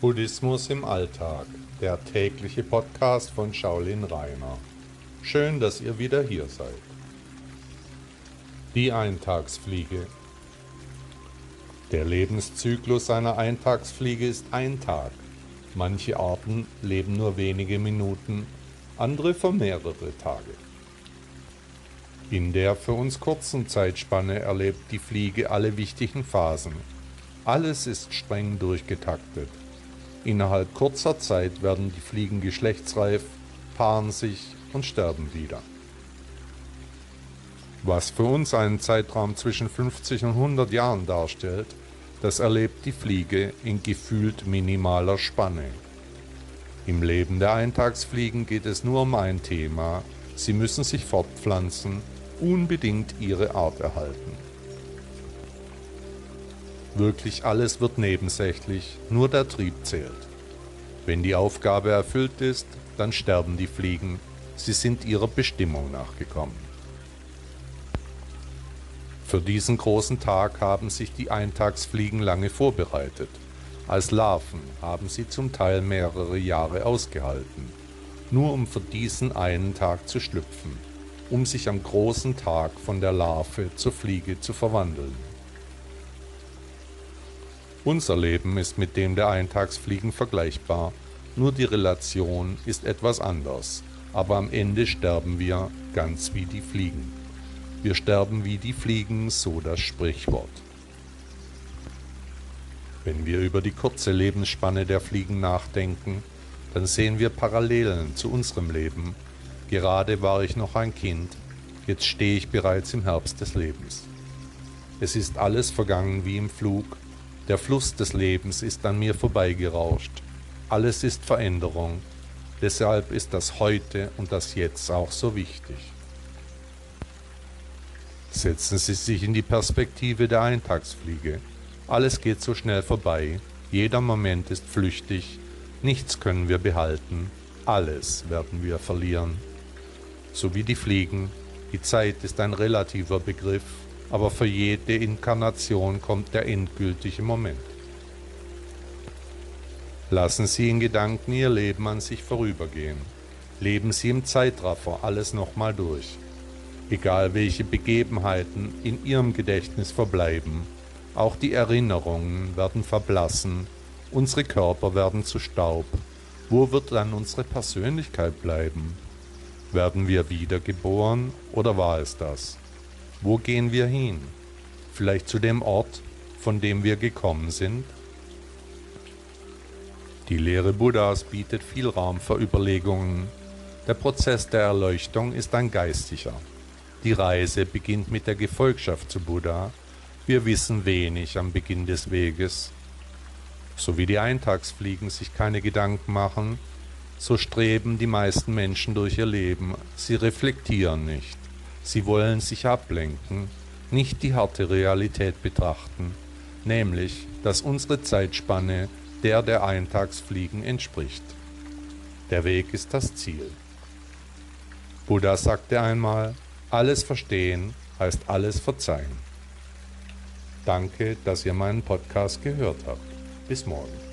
Buddhismus im Alltag, der tägliche Podcast von Shaolin Rainer. Schön, dass ihr wieder hier seid. Die Eintagsfliege. Der Lebenszyklus einer Eintagsfliege ist ein Tag. Manche Arten leben nur wenige Minuten, andere für mehrere Tage. In der für uns kurzen Zeitspanne erlebt die Fliege alle wichtigen Phasen. Alles ist streng durchgetaktet. Innerhalb kurzer Zeit werden die Fliegen geschlechtsreif, paaren sich und sterben wieder. Was für uns einen Zeitraum zwischen 50 und 100 Jahren darstellt, das erlebt die Fliege in gefühlt minimaler Spanne. Im Leben der Eintagsfliegen geht es nur um ein Thema. Sie müssen sich fortpflanzen, unbedingt ihre Art erhalten. Wirklich alles wird nebensächlich, nur der Trieb zählt. Wenn die Aufgabe erfüllt ist, dann sterben die Fliegen, sie sind ihrer Bestimmung nachgekommen. Für diesen großen Tag haben sich die Eintagsfliegen lange vorbereitet. Als Larven haben sie zum Teil mehrere Jahre ausgehalten, nur um für diesen einen Tag zu schlüpfen, um sich am großen Tag von der Larve zur Fliege zu verwandeln. Unser Leben ist mit dem der Eintagsfliegen vergleichbar, nur die Relation ist etwas anders, aber am Ende sterben wir ganz wie die Fliegen. Wir sterben wie die Fliegen, so das Sprichwort. Wenn wir über die kurze Lebensspanne der Fliegen nachdenken, dann sehen wir Parallelen zu unserem Leben. Gerade war ich noch ein Kind, jetzt stehe ich bereits im Herbst des Lebens. Es ist alles vergangen wie im Flug, der Fluss des Lebens ist an mir vorbeigerauscht. Alles ist Veränderung. Deshalb ist das Heute und das Jetzt auch so wichtig. Setzen Sie sich in die Perspektive der Eintagsfliege. Alles geht so schnell vorbei. Jeder Moment ist flüchtig. Nichts können wir behalten. Alles werden wir verlieren. So wie die Fliegen. Die Zeit ist ein relativer Begriff aber für jede Inkarnation kommt der endgültige Moment. Lassen Sie in Gedanken Ihr Leben an sich vorübergehen. Leben Sie im Zeitraffer alles nochmal durch. Egal welche Begebenheiten in Ihrem Gedächtnis verbleiben, auch die Erinnerungen werden verblassen, unsere Körper werden zu Staub. Wo wird dann unsere Persönlichkeit bleiben? Werden wir wiedergeboren oder war es das? Wo gehen wir hin? Vielleicht zu dem Ort, von dem wir gekommen sind? Die Lehre Buddhas bietet viel Raum für Überlegungen. Der Prozess der Erleuchtung ist ein geistiger. Die Reise beginnt mit der Gefolgschaft zu Buddha. Wir wissen wenig am Beginn des Weges. So wie die Eintagsfliegen sich keine Gedanken machen, so streben die meisten Menschen durch ihr Leben. Sie reflektieren nicht. Sie wollen sich ablenken, nicht die harte Realität betrachten, nämlich, dass unsere Zeitspanne der der Eintagsfliegen entspricht. Der Weg ist das Ziel. Buddha sagte einmal, alles verstehen heißt alles verzeihen. Danke, dass ihr meinen Podcast gehört habt. Bis morgen.